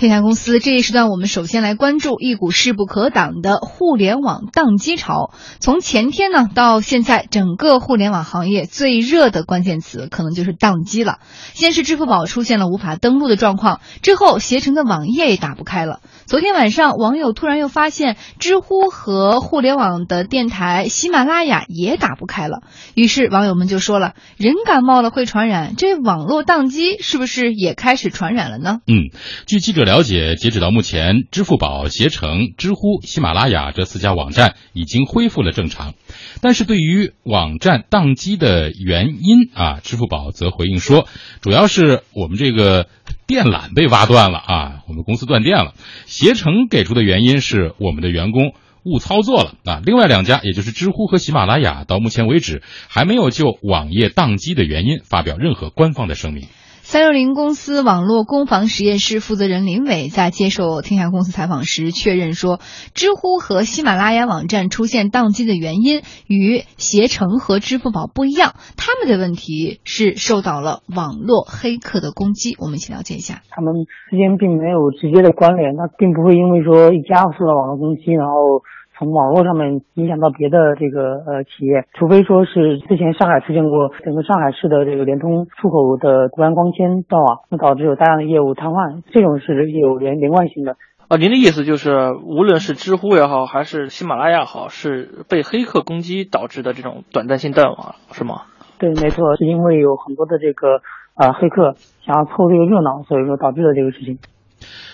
天下公司这一时段，我们首先来关注一股势不可挡的互联网宕机潮。从前天呢到现在，整个互联网行业最热的关键词可能就是宕机了。先是支付宝出现了无法登录的状况，之后携程的网页也打不开了。昨天晚上，网友突然又发现知乎和互联网的电台喜马拉雅也打不开了。于是网友们就说了：“人感冒了会传染，这网络宕机是不是也开始传染了呢？”嗯，据记者了解，截止到目前，支付宝、携程、知乎、喜马拉雅这四家网站已经恢复了正常。但是对于网站宕机的原因啊，支付宝则回应说，主要是我们这个电缆被挖断了啊，我们公司断电了。携程给出的原因是我们的员工误操作了啊。另外两家，也就是知乎和喜马拉雅，到目前为止还没有就网页宕机的原因发表任何官方的声明。三六零公司网络攻防实验室负责人林伟在接受天下公司采访时确认说，知乎和喜马拉雅网站出现宕机的原因与携程和支付宝不一样，他们的问题是受到了网络黑客的攻击。我们一起了解一下，他们之间并没有直接的关联，那并不会因为说一家受到网络攻击，然后。从网络上面影响到别的这个呃企业，除非说是之前上海出现过整个上海市的这个联通出口的国安光纤断网，那导致有大量的业务瘫痪，这种是有连连贯性的。啊，您的意思就是，无论是知乎也好，还是喜马拉雅好，是被黑客攻击导致的这种短暂性断网，是吗？对，没错，是因为有很多的这个啊黑客想要凑这个热闹，所以说导致的这个事情。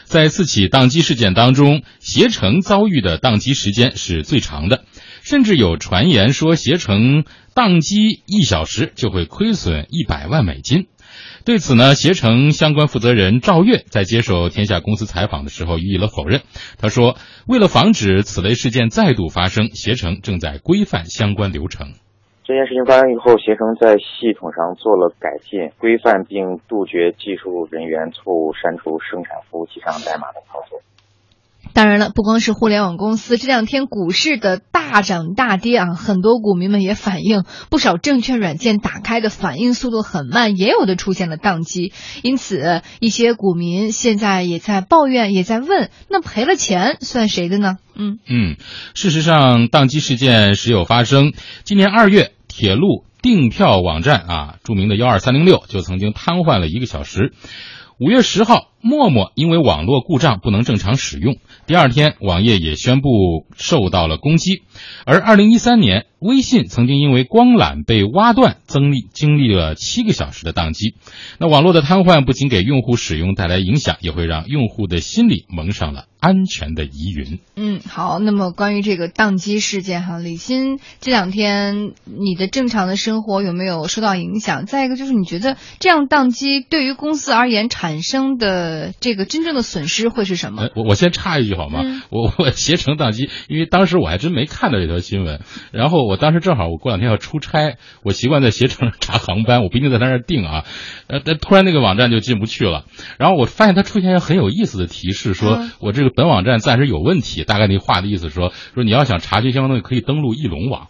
在四起宕机事件当中，携程遭遇的宕机时间是最长的，甚至有传言说携程宕机一小时就会亏损一百万美金。对此呢，携程相关负责人赵月在接受天下公司采访的时候予以了否认。他说，为了防止此类事件再度发生，携程正在规范相关流程。这件事情发生以后，携程在系统上做了改进、规范，并杜绝技术人员错误删除生产服务器上代码的操作。当然了，不光是互联网公司，这两天股市的大涨大跌啊，很多股民们也反映，不少证券软件打开的反应速度很慢，也有的出现了宕机。因此，一些股民现在也在抱怨，也在问：那赔了钱算谁的呢？嗯嗯，事实上，宕机事件时有发生。今年二月。铁路订票网站啊，著名的幺二三零六就曾经瘫痪了一个小时。五月十号，陌陌因为网络故障不能正常使用，第二天网页也宣布受到了攻击。而二零一三年，微信曾经因为光缆被挖断，经历经历了七个小时的宕机。那网络的瘫痪不仅给用户使用带来影响，也会让用户的心理蒙上了。安全的疑云。嗯，好。那么关于这个宕机事件，哈，李欣这两天你的正常的生活有没有受到影响？再一个就是你觉得这样宕机对于公司而言产生的这个真正的损失会是什么？我我先插一句好吗？我 我携程宕机，因为当时我还真没看到这条新闻。然后我当时正好我过两天要出差，我习惯在携程查航班，我不一定在他那儿订啊。呃，但突然那个网站就进不去了。然后我发现它出现一个很有意思的提示，说我这个。本网站暂时有问题，大概那话的意思说说你要想查询相关东西，可以登录翼龙网。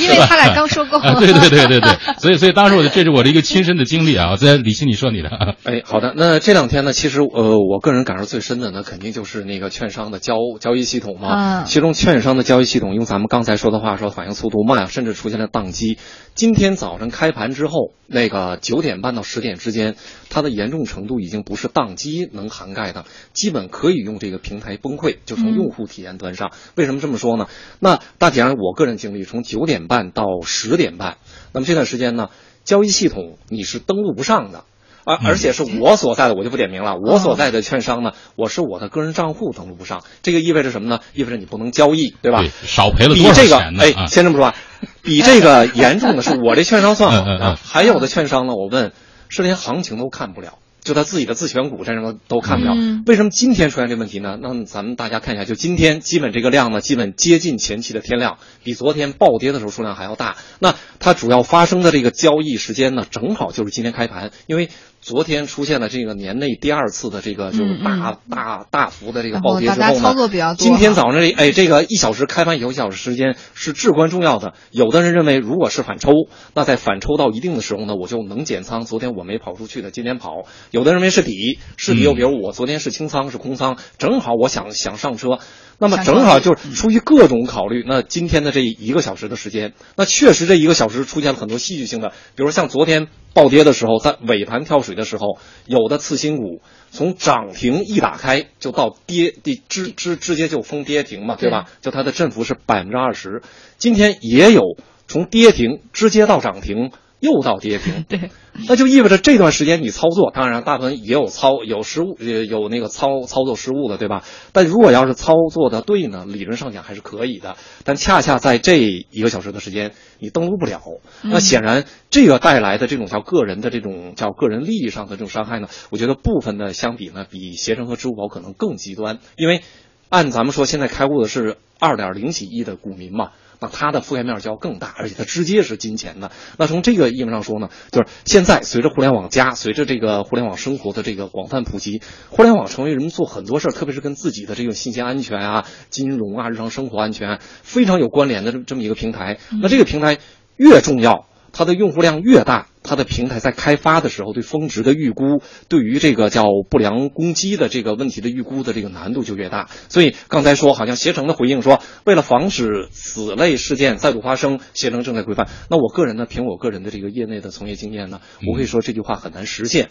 因为他俩刚收购。对对对对对，所以所以当时我这是我的一个亲身的经历啊。在李欣，你说你的。哎，好的。那这两天呢，其实呃，我个人感受最深的，呢肯定就是那个券商的交交易系统嘛。其中券商的交易系统，用咱们刚才说的话说，反应速度慢，甚至出现了宕机。今天早晨开盘之后，那个九点半到十点之间，它的严重程度已经不是宕机能涵盖的，基本可以用这个平台崩溃。就从用户体验端上，为什么这么说呢？那大体上我个人经历，从九点半到十点半，那么这段时间呢，交易系统你是登录不上的。而而且是我所在的，我就不点名了。我所在的券商呢，我是我的个人账户登录不上，这个意味着什么呢？意味着你不能交易，对吧？少赔了多少钱呢？哎，先这么说，比这个 严重的是我这券商算好啊，还有的券商呢，我问是连行情都看不了。就他自己的自选股，这什么都看不了。为什么今天出现这问题呢？那咱们大家看一下，就今天基本这个量呢，基本接近前期的天量，比昨天暴跌的时候数量还要大。那它主要发生的这个交易时间呢，正好就是今天开盘，因为昨天出现了这个年内第二次的这个就是大大大幅的这个暴跌之后呢，操作比较多。今天早上这哎这个一小时开盘以后一小时时间是至关重要的。有的人认为，如果是反抽，那在反抽到一定的时候呢，我就能减仓。昨天我没跑出去的，今天跑。有的人认为是底，是底。又比如我昨天是清仓是空仓，正好我想想上车。那么正好就是出于各种考虑，那今天的这一个小时的时间，那确实这一个小时出现了很多戏剧性的，比如像昨天暴跌的时候，在尾盘跳水的时候，有的次新股从涨停一打开就到跌，直直直直接就封跌停嘛，对吧？就它的振幅是百分之二十。今天也有从跌停直接到涨停。又到跌停，对，那就意味着这段时间你操作，当然大部分也有操有失误，也有那个操操作失误的，对吧？但如果要是操作的对呢，理论上讲还是可以的。但恰恰在这一个小时的时间，你登录不了，那显然这个带来的这种叫个人的这种叫个人利益上的这种伤害呢，我觉得部分的相比呢，比携程和支付宝可能更极端，因为按咱们说，现在开户的是二点零几亿的股民嘛。那它的覆盖面就要更大，而且它直接是金钱的。那从这个意义上说呢，就是现在随着互联网加，随着这个互联网生活的这个广泛普及，互联网成为人们做很多事儿，特别是跟自己的这个信息安全啊、金融啊、日常生活安全非常有关联的这这么一个平台。那这个平台越重要。它的用户量越大，它的平台在开发的时候对峰值的预估，对于这个叫不良攻击的这个问题的预估的这个难度就越大。所以刚才说，好像携程的回应说，为了防止此类事件再度发生，携程正在规范。那我个人呢，凭我个人的这个业内的从业经验呢，我可以说这句话很难实现。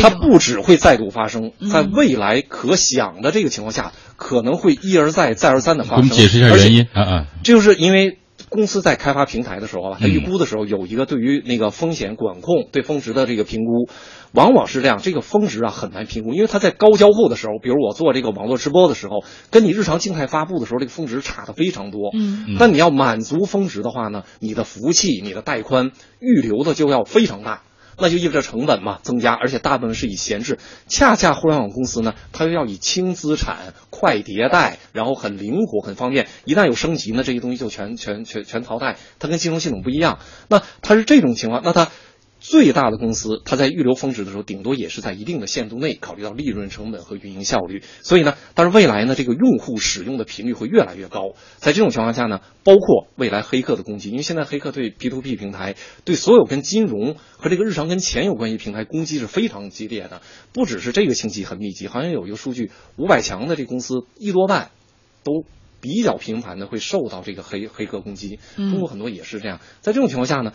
它不只会再度发生，在未来可想的这个情况下，可能会一而再、再而三的发生。给我们解释一下原因啊啊，这就是因为。公司在开发平台的时候吧，它预估的时候有一个对于那个风险管控、对峰值的这个评估，往往是这样。这个峰值啊很难评估，因为它在高交互的时候，比如我做这个网络直播的时候，跟你日常静态发布的时候，这个峰值差的非常多。嗯，但你要满足峰值的话呢，你的服务器、你的带宽预留的就要非常大。那就意味着成本嘛增加，而且大部分是以闲置。恰恰互联网公司呢，它又要以轻资产、快迭代，然后很灵活、很方便。一旦有升级呢，这些东西就全全全全淘汰。它跟金融系统不一样，那它是这种情况，那它。最大的公司，它在预留峰值的时候，顶多也是在一定的限度内，考虑到利润成本和运营效率。所以呢，但是未来呢，这个用户使用的频率会越来越高。在这种情况下呢，包括未来黑客的攻击，因为现在黑客对 P to P 平台，对所有跟金融和这个日常跟钱有关系平台攻击是非常激烈的。不只是这个星期很密集，好像有一个数据，五百强的这公司一多半都比较频繁的会受到这个黑黑客攻击。中国很多也是这样。在这种情况下呢。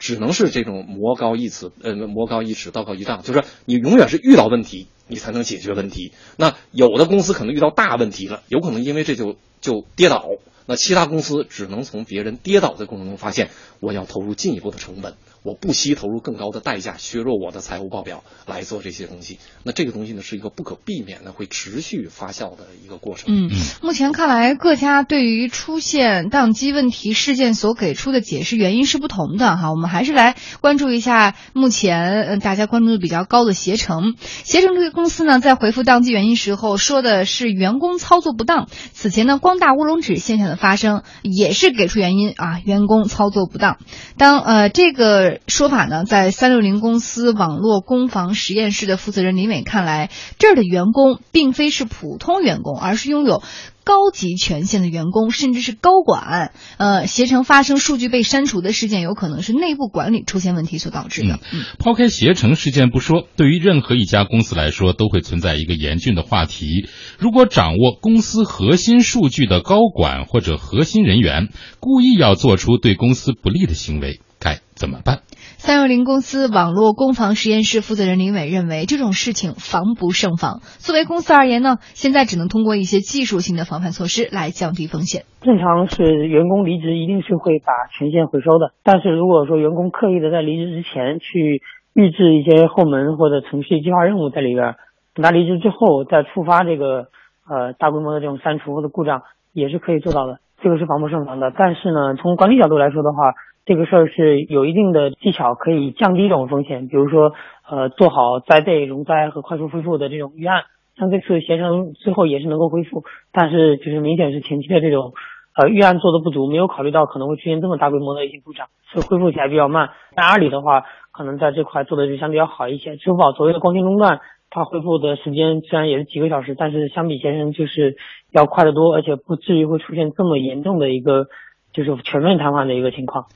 只能是这种魔高一尺，呃，魔高一尺，道高一丈，就是你永远是遇到问题，你才能解决问题。那有的公司可能遇到大问题了，有可能因为这就就跌倒。那其他公司只能从别人跌倒的过程中发现，我要投入进一步的成本。我不惜投入更高的代价，削弱我的财务报表来做这些东西。那这个东西呢，是一个不可避免的会持续发酵的一个过程。嗯，目前看来，各家对于出现宕机问题事件所给出的解释原因是不同的哈。我们还是来关注一下目前嗯大家关注度比较高的携程。携程这个公司呢，在回复宕机原因时候说的是员工操作不当。此前呢，光大乌龙指现象的发生也是给出原因啊，员工操作不当。当呃这个。说法呢，在三六零公司网络攻防实验室的负责人李伟看来，这儿的员工并非是普通员工，而是拥有。高级权限的员工，甚至是高管，呃，携程发生数据被删除的事件，有可能是内部管理出现问题所导致的。抛开携程事件不说，对于任何一家公司来说，都会存在一个严峻的话题：如果掌握公司核心数据的高管或者核心人员故意要做出对公司不利的行为，该怎么办？三六零公司网络攻防实验室负责人林伟认为，这种事情防不胜防。作为公司而言呢，现在只能通过一些技术性的防范措施来降低风险。正常是员工离职一定是会把权限回收的，但是如果说员工刻意的在离职之前去预置一些后门或者程序计划任务在里边，等他离职之后再触发这个呃大规模的这种删除或者故障，也是可以做到的。这个是防不胜防的。但是呢，从管理角度来说的话，这个事儿是有一定的技巧，可以降低这种风险。比如说，呃，做好灾备、容灾和快速恢复的这种预案。像这次携程最后也是能够恢复，但是就是明显是前期的这种呃预案做的不足，没有考虑到可能会出现这么大规模的一些故障，所以恢复起来比较慢。但阿里的话，可能在这块做的就相对要好一些。支付宝所谓的光纤中断，它恢复的时间虽然也是几个小时，但是相比携程就是要快得多，而且不至于会出现这么严重的一个就是全面瘫痪的一个情况。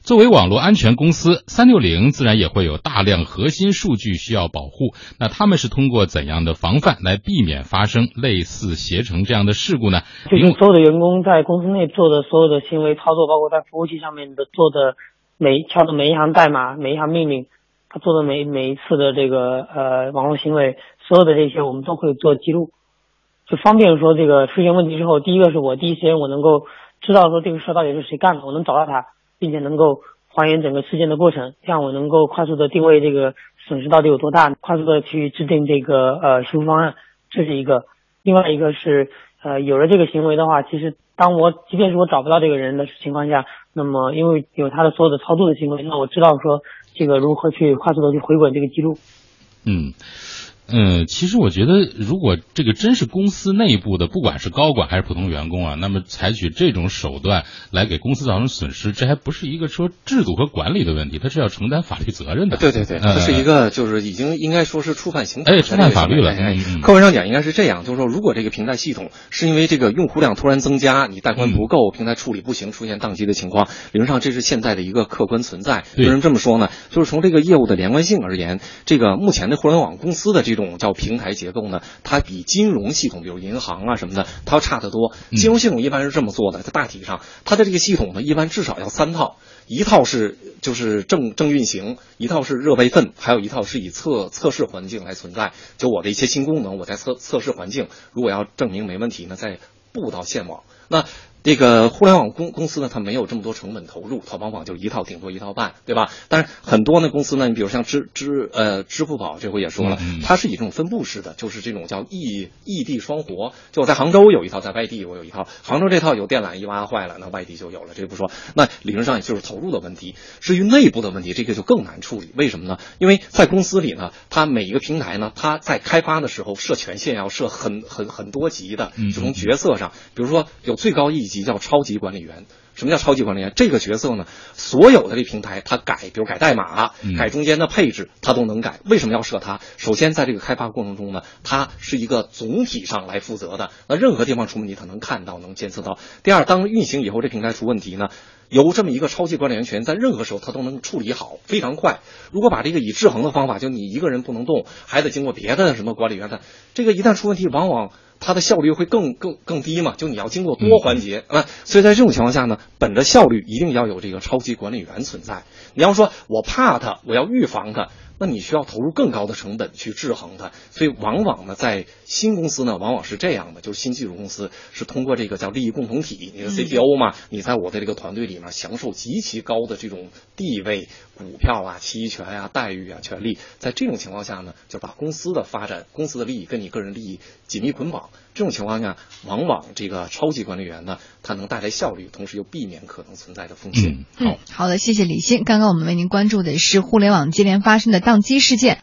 作为网络安全公司，三六零自然也会有大量核心数据需要保护。那他们是通过怎样的防范来避免发生类似携程这样的事故呢？就是所有的员工在公司内做的所有的行为操作，包括在服务器上面的做的每敲的每一行代码、每一行命令，他做的每每一次的这个呃网络行为，所有的这些我们都会做记录，就方便说这个出现问题之后，第一个是我第一时间我能够知道说这个事到底是谁干的，我能找到他。并且能够还原整个事件的过程，这样我能够快速的定位这个损失到底有多大，快速的去制定这个呃修复方案，这是一个。另外一个是呃有了这个行为的话，其实当我即便是我找不到这个人的情况下，那么因为有他的所有的操作的行为，那我知道说这个如何去快速的去回滚这个记录。嗯。嗯，其实我觉得，如果这个真是公司内部的，不管是高管还是普通员工啊，那么采取这种手段来给公司造成损失，这还不是一个说制度和管理的问题，他是要承担法律责任的。对对对，这是一个就是已经应该说是触犯刑法，哎，触犯法律了。客观上讲应该是这样，就是说，如果这个平台系统是因为这个用户量突然增加，你带宽不够，平台处理不行，出现宕机的情况，理论上这是现在的一个客观存在。为什么这么说呢？就是从这个业务的连贯性而言，这个目前的互联网公司的这种叫平台。结构呢，它比金融系统，比如银行啊什么的，它要差得多。金融系统一般是这么做的，它大体上，它的这个系统呢，一般至少要三套，一套是就是正正运行，一套是热备份，还有一套是以测测试环境来存在。就我的一些新功能，我在测测试环境，如果要证明没问题呢，再布到线网。那这个互联网公公司呢，它没有这么多成本投入，淘宝网就一套顶多一套半，对吧？但是很多呢公司呢，你比如像支支呃支付宝，这回也说了，它是以这种分布式的，就是这种叫异异地双活。就我在杭州有一套，在外地我有一套。杭州这套有电缆一挖坏了，那外地就有了，这不说。那理论上也就是投入的问题。至于内部的问题，这个就更难处理。为什么呢？因为在公司里呢，它每一个平台呢，它在开发的时候设权限要设很很很多级的，就从角色上，比如说有最高一级叫超级管。管理员，什么叫超级管理员？这个角色呢，所有的这平台，它改，比如改代码、改中间的配置，它都能改。为什么要设它？首先，在这个开发过程中呢，它是一个总体上来负责的，那任何地方出问题，它能看到、能监测到。第二，当运行以后，这平台出问题呢，由这么一个超级管理员权，在任何时候它都能处理好，非常快。如果把这个以制衡的方法，就你一个人不能动，还得经过别的什么管理员的，这个一旦出问题，往往。它的效率会更更更低嘛？就你要经过多环节啊，所以在这种情况下呢，本着效率，一定要有这个超级管理员存在。你要说我怕它，我要预防它。那你需要投入更高的成本去制衡它，所以往往呢，在新公司呢，往往是这样的，就是新技术公司是通过这个叫利益共同体，你的 CPO 嘛，你在我的这个团队里面享受极其高的这种地位、股票啊、期权啊、待遇啊、权利，在这种情况下呢，就把公司的发展、公司的利益跟你个人利益紧密捆绑。这种情况下，往往这个超级管理员呢，他能带来效率，同时又避免可能存在的风险。好，好的，谢谢李欣。刚刚我们为您关注的是互联网接连发生的宕机事件。